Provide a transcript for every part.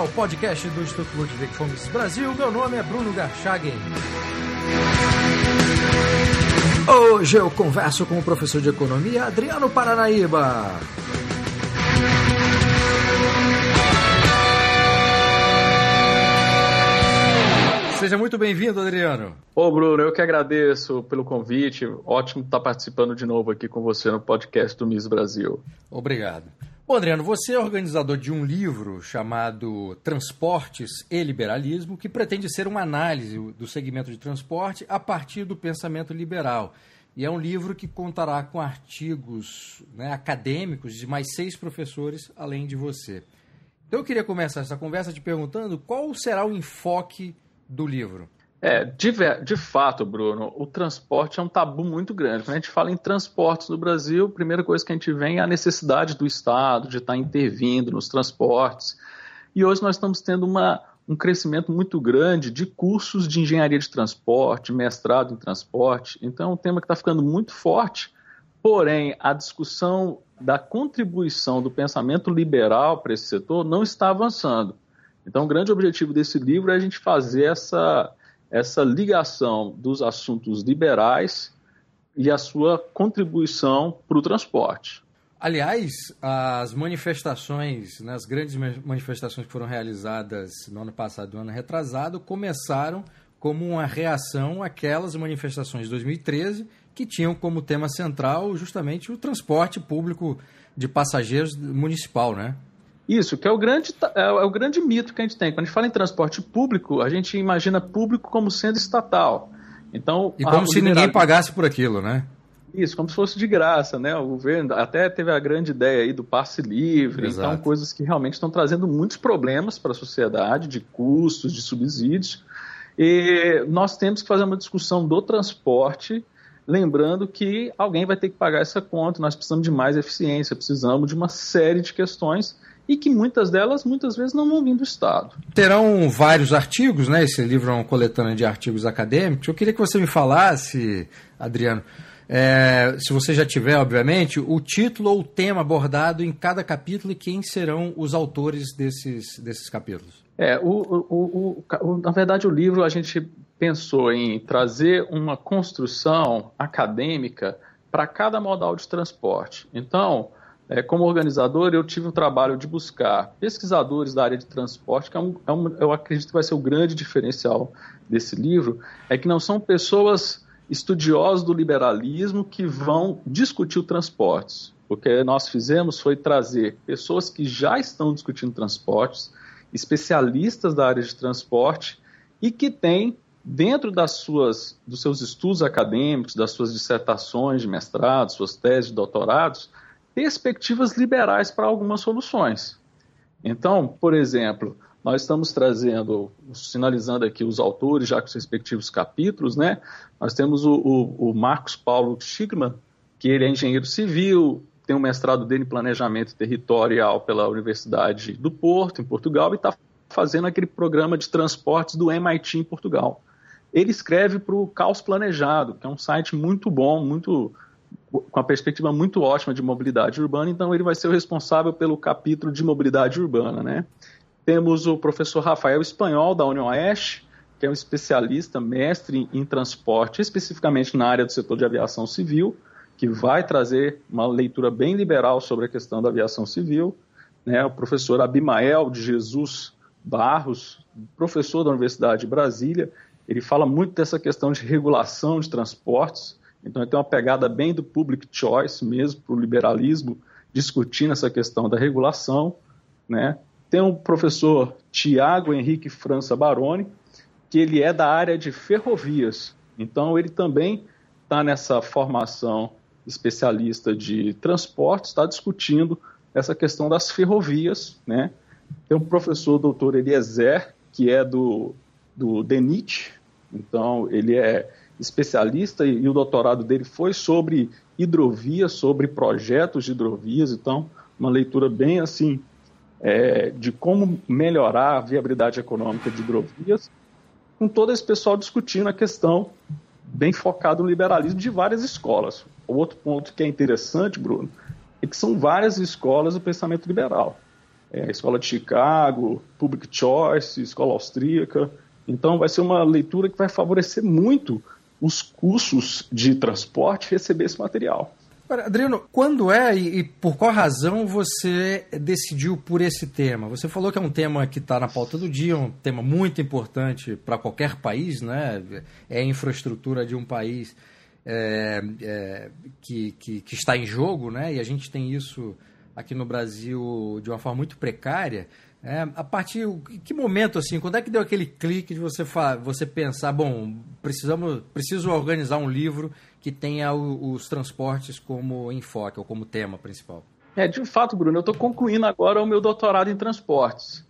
ao podcast do Instituto Ludwig Fomes Brasil. Meu nome é Bruno Garchagen. Hoje eu converso com o professor de economia Adriano Paranaíba. Seja muito bem-vindo, Adriano. Ô, Bruno, eu que agradeço pelo convite. Ótimo estar participando de novo aqui com você no podcast do Miss Brasil. Obrigado. Bom, Adriano, você é organizador de um livro chamado Transportes e Liberalismo, que pretende ser uma análise do segmento de transporte a partir do pensamento liberal. E é um livro que contará com artigos né, acadêmicos de mais seis professores, além de você. Então eu queria começar essa conversa te perguntando qual será o enfoque do livro? É, de, de, fato, Bruno, o transporte é um tabu muito grande. Quando a gente fala em transportes no Brasil, a primeira coisa que a gente vê é a necessidade do Estado de estar intervindo nos transportes. E hoje nós estamos tendo uma, um crescimento muito grande de cursos de engenharia de transporte, mestrado em transporte. Então é um tema que está ficando muito forte. Porém, a discussão da contribuição do pensamento liberal para esse setor não está avançando. Então, o grande objetivo desse livro é a gente fazer essa, essa ligação dos assuntos liberais e a sua contribuição para o transporte. Aliás, as manifestações, né, as grandes manifestações que foram realizadas no ano passado e no ano retrasado, começaram como uma reação àquelas manifestações de 2013 que tinham como tema central justamente o transporte público de passageiros municipal, né? Isso, que é o, grande, é, é o grande mito que a gente tem. Quando a gente fala em transporte público, a gente imagina público como sendo estatal. Então, e como se ninguém pagasse por aquilo, né? Isso, como se fosse de graça, né? O governo até teve a grande ideia aí do passe livre, então, Exato. então coisas que realmente estão trazendo muitos problemas para a sociedade, de custos, de subsídios. E nós temos que fazer uma discussão do transporte, lembrando que alguém vai ter que pagar essa conta, nós precisamos de mais eficiência, precisamos de uma série de questões e que muitas delas, muitas vezes, não vão vir do Estado. Terão vários artigos, né? Esse livro é uma coletânea de artigos acadêmicos. Eu queria que você me falasse, Adriano, é, se você já tiver, obviamente, o título ou o tema abordado em cada capítulo e quem serão os autores desses, desses capítulos. É, o, o, o, na verdade, o livro a gente pensou em trazer uma construção acadêmica para cada modal de transporte. Então, é, como organizador, eu tive o trabalho de buscar pesquisadores da área de transporte, que é um, é um, eu acredito que vai ser o grande diferencial desse livro, é que não são pessoas estudiosos do liberalismo que vão discutir o transportes. O que nós fizemos foi trazer pessoas que já estão discutindo transportes, especialistas da área de transporte e que têm dentro das suas, dos seus estudos acadêmicos, das suas dissertações de mestrado, suas teses de doutorados, perspectivas liberais para algumas soluções. Então, por exemplo, nós estamos trazendo, sinalizando aqui os autores, já com os respectivos capítulos, né? Nós temos o, o, o Marcos Paulo Schickman, que ele é engenheiro civil, tem um mestrado dele em planejamento territorial pela Universidade do Porto, em Portugal, e está fazendo aquele programa de transportes do MIT em Portugal. Ele escreve para o Caos Planejado, que é um site muito bom, muito com a perspectiva muito ótima de mobilidade urbana, então ele vai ser o responsável pelo capítulo de mobilidade urbana, né? Temos o professor Rafael Espanhol, da União Oeste, que é um especialista, mestre em transporte, especificamente na área do setor de aviação civil, que vai trazer uma leitura bem liberal sobre a questão da aviação civil. Né? O professor Abimael de Jesus Barros, professor da Universidade de Brasília, ele fala muito dessa questão de regulação de transportes, então, ele tem uma pegada bem do public choice mesmo, para o liberalismo, discutindo essa questão da regulação. Né? Tem o professor Tiago Henrique França Baroni, que ele é da área de ferrovias. Então, ele também está nessa formação especialista de transporte, está discutindo essa questão das ferrovias. Né? Tem o professor doutor Eliezer, que é do, do DENIT, então ele é especialista e, e o doutorado dele foi sobre hidrovias, sobre projetos de hidrovias, então uma leitura bem assim é, de como melhorar a viabilidade econômica de hidrovias, com todo esse pessoal discutindo a questão bem focado no liberalismo de várias escolas. O outro ponto que é interessante, Bruno, é que são várias escolas do pensamento liberal. é, Escola de Chicago, Public Choice, Escola Austríaca. Então, vai ser uma leitura que vai favorecer muito os cursos de transporte receber esse material. Adriano, quando é e, por qual razão você decidiu por esse tema? Você falou que é um tema que está na pauta do dia, um tema muito importante para qualquer país, né? É a infraestrutura de um país é, é, que, que, que, está em jogo, né? E a gente tem isso aqui no Brasil de uma forma muito precária. É, a partir que momento assim, quando é que deu aquele clique de você você pensar, bom, precisamos preciso organizar um livro que tenha o, os transportes como enfoque ou como tema principal? É, de fato, Bruno, eu estou concluindo agora o meu doutorado em transportes.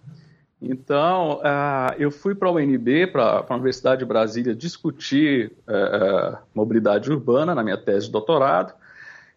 Então, uh, eu fui para a UNB, para a Universidade de Brasília, discutir uh, mobilidade urbana na minha tese de doutorado.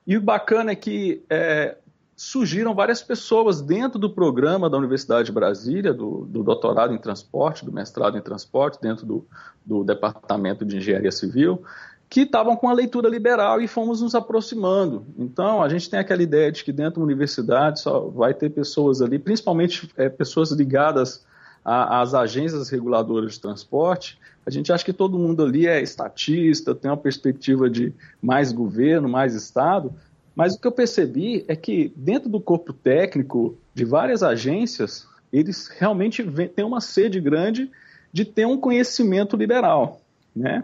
E o bacana é que uh, surgiram várias pessoas dentro do programa da Universidade de Brasília, do, do doutorado em transporte, do mestrado em transporte, dentro do, do Departamento de Engenharia Civil, que estavam com a leitura liberal e fomos nos aproximando. Então, a gente tem aquela ideia de que dentro da universidade só vai ter pessoas ali, principalmente é, pessoas ligadas às agências reguladoras de transporte. A gente acha que todo mundo ali é estatista, tem uma perspectiva de mais governo, mais Estado, mas o que eu percebi é que dentro do corpo técnico de várias agências, eles realmente têm uma sede grande de ter um conhecimento liberal, né?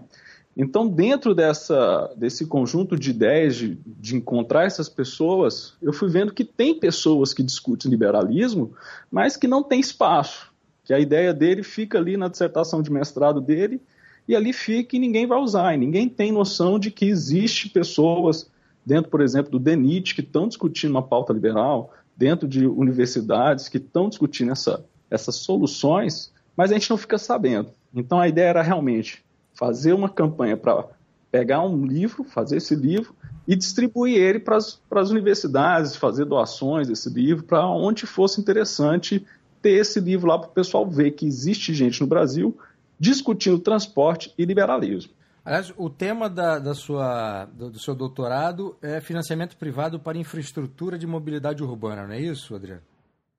Então, dentro dessa, desse conjunto de ideias de, de, encontrar essas pessoas, eu fui vendo que tem pessoas que discutem liberalismo, mas que não tem espaço. Que a ideia dele fica ali na dissertação de mestrado dele, e ali fica e ninguém vai usar. E ninguém tem noção de que existe pessoas dentro, por exemplo, do DENIT que estão discutindo uma pauta liberal, dentro de universidades que estão discutindo essa, essas soluções, mas a gente não fica sabendo. Então, a ideia era realmente fazer uma campanha para pegar um livro, fazer esse livro e distribuir ele para as universidades, fazer doações desse livro, para onde fosse interessante ter esse livro lá para o pessoal ver que existe gente no Brasil discutindo transporte e liberalismo. Aliás, o tema da, da sua, do, do seu doutorado é financiamento privado para infraestrutura de mobilidade urbana, não é isso, Adriano?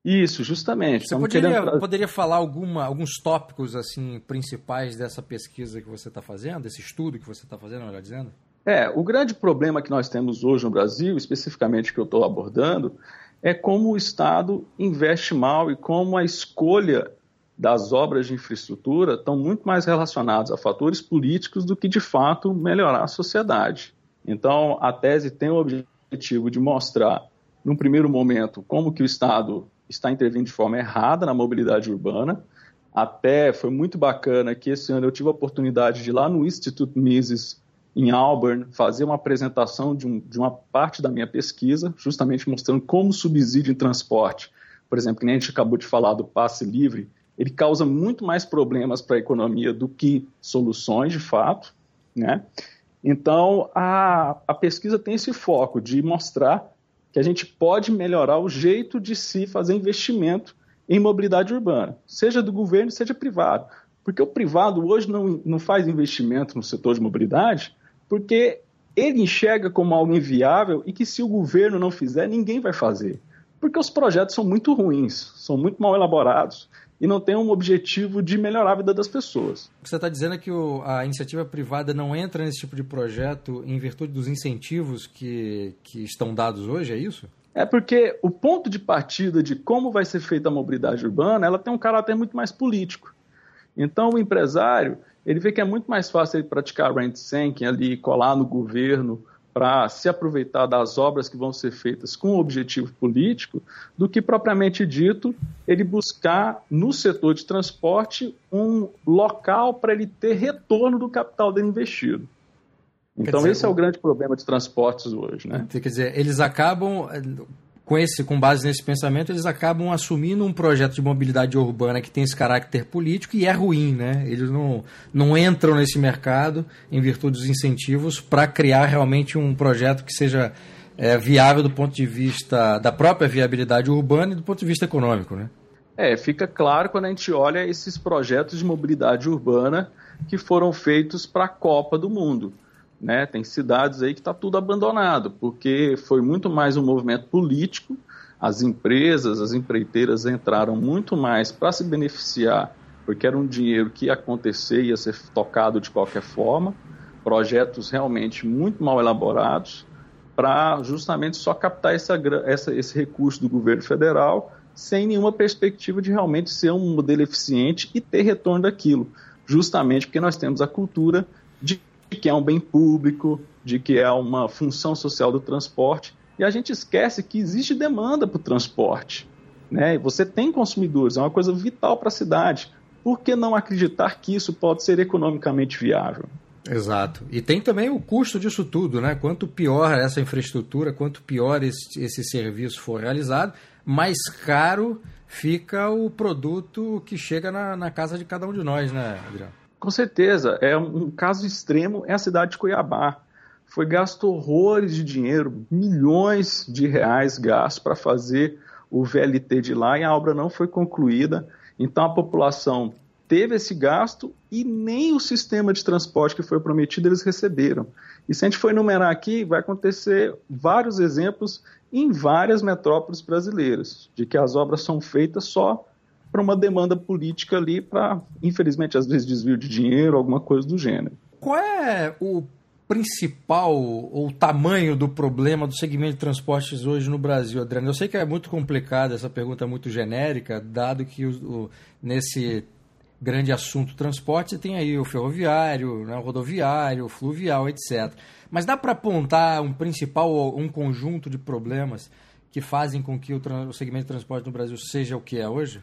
Isso, justamente. Você poderia, querendo... poderia falar alguma, alguns tópicos assim principais dessa pesquisa que você está fazendo, desse estudo que você está fazendo, melhor dizendo? É, o grande problema que nós temos hoje no Brasil, especificamente que eu estou abordando, é como o Estado investe mal e como a escolha das obras de infraestrutura estão muito mais relacionadas a fatores políticos do que, de fato, melhorar a sociedade. Então, a tese tem o objetivo de mostrar, num primeiro momento, como que o Estado está intervindo de forma errada na mobilidade urbana. Até foi muito bacana que esse ano eu tive a oportunidade de ir lá no Instituto Mises, em Auburn, fazer uma apresentação de, um, de uma parte da minha pesquisa, justamente mostrando como o subsídio em transporte, por exemplo, que nem a gente acabou de falar do passe livre, ele causa muito mais problemas para a economia do que soluções, de fato. Né? Então, a, a pesquisa tem esse foco de mostrar que a gente pode melhorar o jeito de se fazer investimento em mobilidade urbana, seja do governo, seja privado. Porque o privado hoje não, não faz investimento no setor de mobilidade porque ele enxerga como algo inviável e que se o governo não fizer, ninguém vai fazer. Porque os projetos são muito ruins, são muito mal elaborados e não tem um objetivo de melhorar a vida das pessoas. Você está dizendo que o, a iniciativa privada não entra nesse tipo de projeto em virtude dos incentivos que, que estão dados hoje, é isso? É porque o ponto de partida de como vai ser feita a mobilidade urbana, ela tem um caráter muito mais político. Então o empresário, ele vê que é muito mais fácil ele praticar rent seeking ali, colar no governo, para se aproveitar das obras que vão ser feitas com objetivo político, do que propriamente dito ele buscar no setor de transporte um local para ele ter retorno do capital dele investido. Então dizer, esse é o grande problema de transportes hoje, né? Quer dizer, eles acabam com, esse, com base nesse pensamento, eles acabam assumindo um projeto de mobilidade urbana que tem esse caráter político e é ruim, né? Eles não, não entram nesse mercado em virtude dos incentivos para criar realmente um projeto que seja é, viável do ponto de vista da própria viabilidade urbana e do ponto de vista econômico, né? É, fica claro quando a gente olha esses projetos de mobilidade urbana que foram feitos para a Copa do Mundo. Né? Tem cidades aí que está tudo abandonado, porque foi muito mais um movimento político as empresas, as empreiteiras entraram muito mais para se beneficiar, porque era um dinheiro que ia acontecer, ia ser tocado de qualquer forma, projetos realmente muito mal elaborados, para justamente só captar essa, essa, esse recurso do governo federal sem nenhuma perspectiva de realmente ser um modelo eficiente e ter retorno daquilo, justamente porque nós temos a cultura de que é um bem público, de que é uma função social do transporte, e a gente esquece que existe demanda para o transporte. Né? Você tem consumidores, é uma coisa vital para a cidade. Por que não acreditar que isso pode ser economicamente viável? Exato. E tem também o custo disso tudo, né? Quanto pior essa infraestrutura, quanto pior esse, esse serviço for realizado, mais caro fica o produto que chega na, na casa de cada um de nós, né, Adriano? Com certeza. É um, caso extremo é a cidade de Cuiabá. Foi gasto horrores de dinheiro, milhões de reais gastos para fazer o VLT de lá e a obra não foi concluída. Então a população teve esse gasto e nem o sistema de transporte que foi prometido eles receberam. E se a gente for enumerar aqui, vai acontecer vários exemplos em várias metrópoles brasileiras, de que as obras são feitas só para uma demanda política ali, para, infelizmente, às vezes desvio de dinheiro, alguma coisa do gênero. Qual é o principal ou tamanho do problema do segmento de transportes hoje no Brasil, Adriano? Eu sei que é muito complicado, essa pergunta é muito genérica, dado que o, o, nesse grande assunto transporte, tem aí o ferroviário, né, o rodoviário, o fluvial, etc. Mas dá para apontar um principal, um conjunto de problemas que fazem com que o, o segmento de transporte no Brasil seja o que é hoje?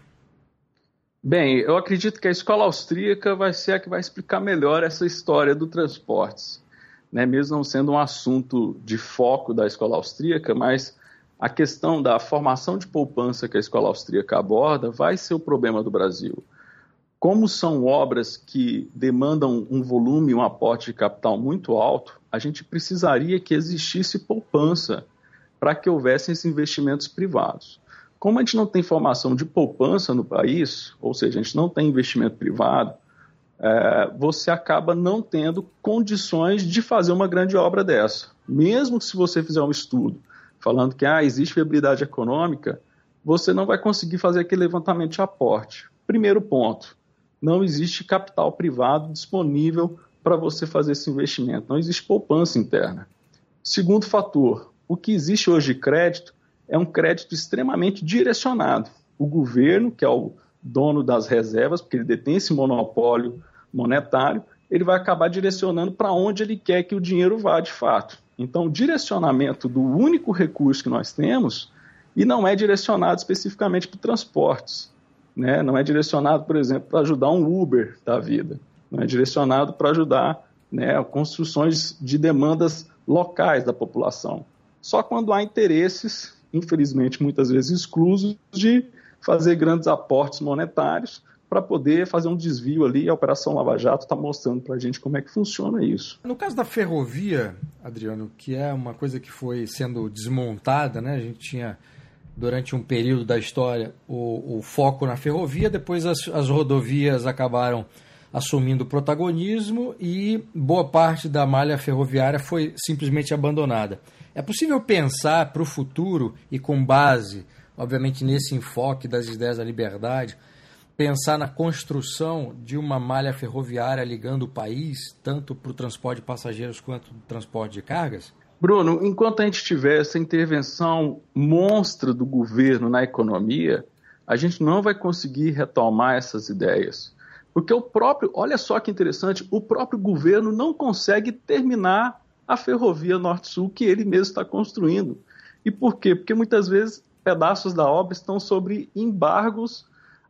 Bem, eu acredito que a escola austríaca vai ser a que vai explicar melhor essa história do transportes. Né? Mesmo não sendo um assunto de foco da escola austríaca, mas a questão da formação de poupança que a escola austríaca aborda vai ser o problema do Brasil. Como são obras que demandam um volume, um aporte de capital muito alto, a gente precisaria que existisse poupança para que houvessem esses investimentos privados. Como a gente não tem formação de poupança no país, ou seja, a gente não tem investimento privado, é, você acaba não tendo condições de fazer uma grande obra dessa. Mesmo que se você fizer um estudo falando que ah, existe viabilidade econômica, você não vai conseguir fazer aquele levantamento de aporte. Primeiro ponto, não existe capital privado disponível para você fazer esse investimento, não existe poupança interna. Segundo fator, o que existe hoje de crédito é um crédito extremamente direcionado. O governo, que é o dono das reservas, porque ele detém esse monopólio monetário, ele vai acabar direcionando para onde ele quer que o dinheiro vá de fato. Então, o direcionamento do único recurso que nós temos, e não é direcionado especificamente para transportes, né? não é direcionado, por exemplo, para ajudar um Uber da vida, não é direcionado para ajudar né, construções de demandas locais da população. Só quando há interesses, infelizmente muitas vezes exclusos, de fazer grandes aportes monetários para poder fazer um desvio ali. A Operação Lava Jato está mostrando para a gente como é que funciona isso. No caso da ferrovia, Adriano, que é uma coisa que foi sendo desmontada, né? A gente tinha durante um período da história o, o foco na ferrovia, depois as, as rodovias acabaram assumindo protagonismo e boa parte da malha ferroviária foi simplesmente abandonada. É possível pensar para o futuro e com base, obviamente, nesse enfoque das ideias da liberdade, pensar na construção de uma malha ferroviária ligando o país, tanto para o transporte de passageiros quanto o transporte de cargas? Bruno, enquanto a gente tiver essa intervenção monstra do governo na economia, a gente não vai conseguir retomar essas ideias. Porque o próprio, olha só que interessante, o próprio governo não consegue terminar a ferrovia Norte-Sul que ele mesmo está construindo. E por quê? Porque muitas vezes pedaços da obra estão sobre embargos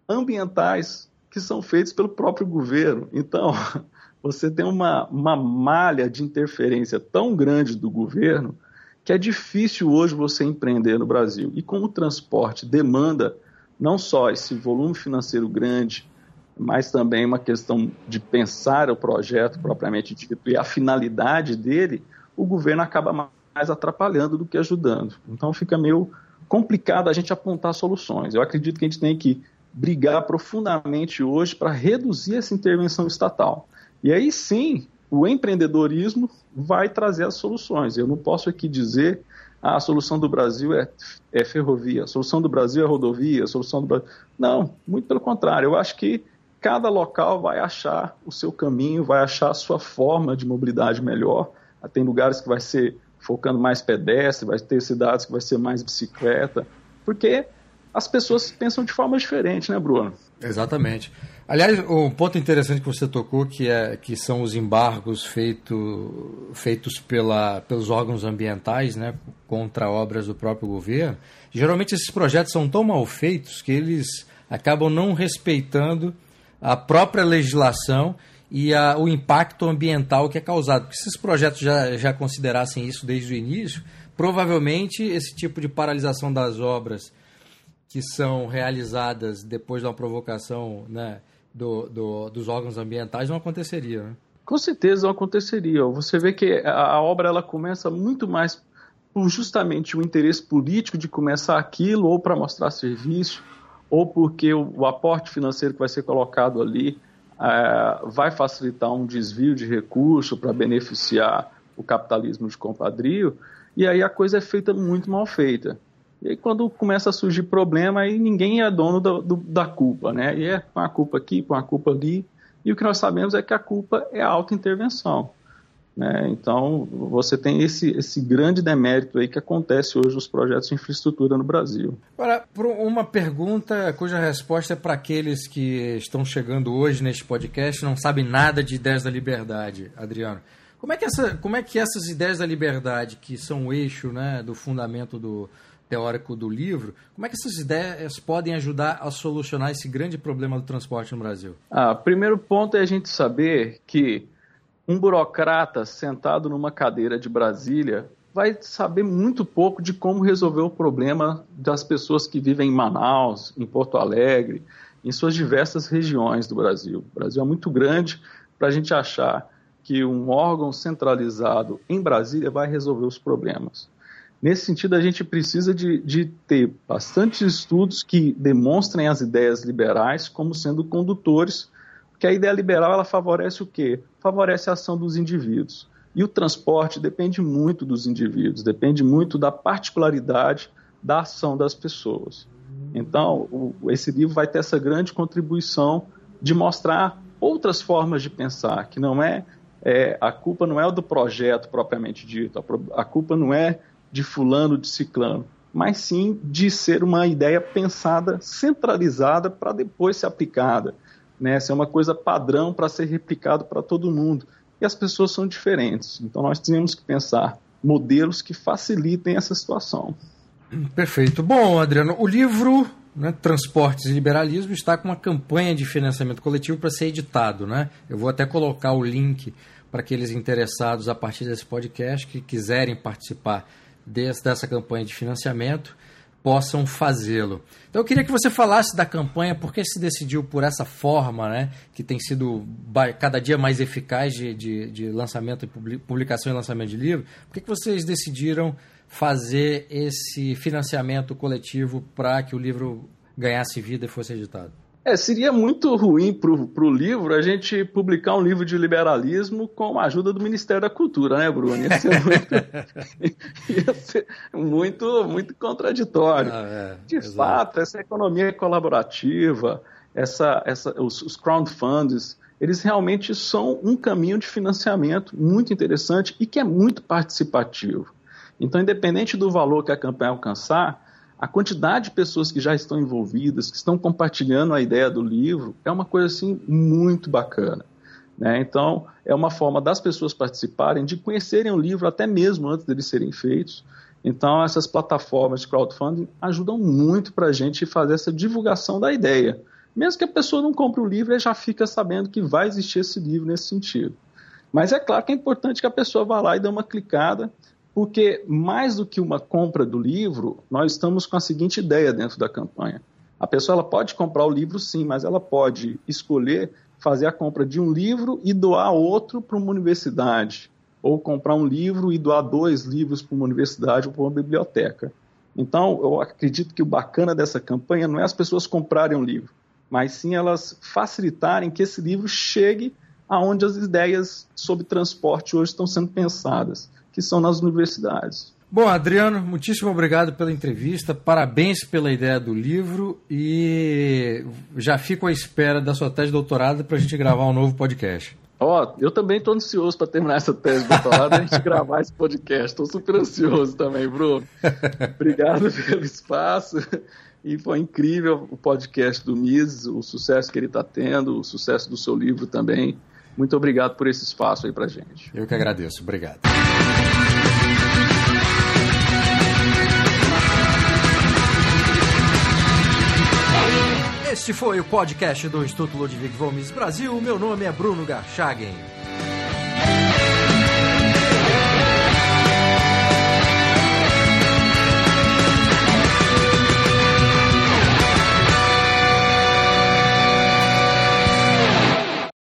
ambientais que são feitos pelo próprio governo. Então, você tem uma, uma malha de interferência tão grande do governo que é difícil hoje você empreender no Brasil. E como o transporte demanda não só esse volume financeiro grande, mas também uma questão de pensar o projeto propriamente dito e a finalidade dele, o governo acaba mais atrapalhando do que ajudando. Então fica meio complicado a gente apontar soluções. Eu acredito que a gente tem que brigar profundamente hoje para reduzir essa intervenção estatal. E aí sim, o empreendedorismo vai trazer as soluções. Eu não posso aqui dizer ah, a solução do Brasil é, é ferrovia, a solução do Brasil é rodovia, a solução do Brasil. Não, muito pelo contrário. Eu acho que cada local vai achar o seu caminho, vai achar a sua forma de mobilidade melhor. Tem lugares que vai ser focando mais pedestre, vai ter cidades que vai ser mais bicicleta, porque as pessoas pensam de forma diferente, né, Bruno? Exatamente. Aliás, um ponto interessante que você tocou, que, é, que são os embargos feito, feitos pela, pelos órgãos ambientais né, contra obras do próprio governo. Geralmente esses projetos são tão mal feitos que eles acabam não respeitando a própria legislação e a, o impacto ambiental que é causado. Porque se esses projetos já, já considerassem isso desde o início, provavelmente esse tipo de paralisação das obras que são realizadas depois de uma provocação né, do, do, dos órgãos ambientais não aconteceria. Né? Com certeza não aconteceria. Você vê que a, a obra ela começa muito mais por justamente o interesse político de começar aquilo, ou para mostrar serviço, ou porque o, o, aporte financeiro que vai ser colocado ali é, vai facilitar um desvio de recurso para beneficiar o capitalismo de compadrio, e aí a coisa é feita muito mal feita. E aí quando começa a surgir problema, aí ninguém é dono do, do, da culpa, né? E é com a culpa aqui, com a culpa ali. E o que nós sabemos é que a culpa é a auto-intervenção. Né? Então, você tem esse, esse grande demérito aí que acontece hoje nos projetos de infraestrutura no Brasil. Agora, uma pergunta cuja resposta é para aqueles que estão chegando hoje neste podcast não sabem nada de ideias da liberdade, Adriano. Como é que, essa, como é que essas ideias da liberdade, que são o eixo né, do fundamento do, teórico do livro, como é que essas ideias podem ajudar a solucionar esse grande problema do transporte no Brasil? Ah, primeiro ponto é a gente saber que um burocrata sentado numa cadeira de Brasília vai saber muito pouco de como resolver o problema das pessoas que vivem em Manaus, em Porto Alegre, em suas diversas regiões do Brasil. O Brasil é muito grande para a gente achar que um órgão centralizado em Brasília vai resolver os problemas. Nesse sentido, a gente precisa de, de ter bastantes estudos que demonstrem as ideias liberais como sendo condutores, porque a ideia liberal ela favorece o quê? Favorece a ação dos indivíduos. E o transporte depende muito dos indivíduos, depende muito da particularidade da ação das pessoas. Então, o, esse livro vai ter essa grande contribuição de mostrar outras formas de pensar, que não é, é a culpa não é do projeto propriamente dito, a, a culpa não é de fulano, de ciclano, mas sim de ser uma ideia pensada, centralizada para depois ser aplicada. Né? Ser uma coisa padrão para ser replicado para todo mundo. E as pessoas são diferentes. Então nós temos que pensar modelos que facilitem essa situação. Perfeito. Bom, Adriano, o livro né, Transportes e Liberalismo está com uma campanha de financiamento coletivo para ser editado. Né? Eu vou até colocar o link para aqueles interessados a partir desse podcast que quiserem participar desse, dessa campanha de financiamento possam fazê-lo. Então eu queria que você falasse da campanha, por que se decidiu por essa forma, né, que tem sido cada dia mais eficaz de, de, de lançamento, publicação e lançamento de livro, por que, que vocês decidiram fazer esse financiamento coletivo para que o livro ganhasse vida e fosse editado? É, seria muito ruim para o livro a gente publicar um livro de liberalismo com a ajuda do Ministério da Cultura, né, Bruno? Ia ser muito, ia ser muito, muito contraditório. Ah, é, de fato, essa economia colaborativa, essa, essa, os, os crowdfunds, eles realmente são um caminho de financiamento muito interessante e que é muito participativo. Então, independente do valor que a campanha alcançar, a quantidade de pessoas que já estão envolvidas, que estão compartilhando a ideia do livro, é uma coisa assim muito bacana. Né? Então, é uma forma das pessoas participarem, de conhecerem o livro até mesmo antes deles serem feitos. Então, essas plataformas de crowdfunding ajudam muito para a gente fazer essa divulgação da ideia. Mesmo que a pessoa não compre o livro, ela já fica sabendo que vai existir esse livro nesse sentido. Mas é claro que é importante que a pessoa vá lá e dê uma clicada porque mais do que uma compra do livro, nós estamos com a seguinte ideia dentro da campanha. A pessoa ela pode comprar o livro sim, mas ela pode escolher fazer a compra de um livro e doar outro para uma universidade, ou comprar um livro e doar dois livros para uma universidade ou para uma biblioteca. Então, eu acredito que o bacana dessa campanha não é as pessoas comprarem um livro, mas sim elas facilitarem que esse livro chegue aonde as ideias sobre transporte hoje estão sendo pensadas que são nas universidades. Bom, Adriano, muitíssimo obrigado pela entrevista, parabéns pela ideia do livro e já fico à espera da sua tese de doutorado para a gente gravar um novo podcast. Ó, oh, eu também estou ansioso para terminar essa tese de doutorado e a gente gravar esse podcast. Estou super ansioso também, Bruno. Obrigado pelo espaço. E foi incrível o podcast do Mises, o sucesso que ele está tendo, o sucesso do seu livro também. Muito obrigado por esse espaço aí para gente. Eu que agradeço. Obrigado. Este foi o podcast do Instituto Ludwig Mises Brasil. Meu nome é Bruno Garchagen.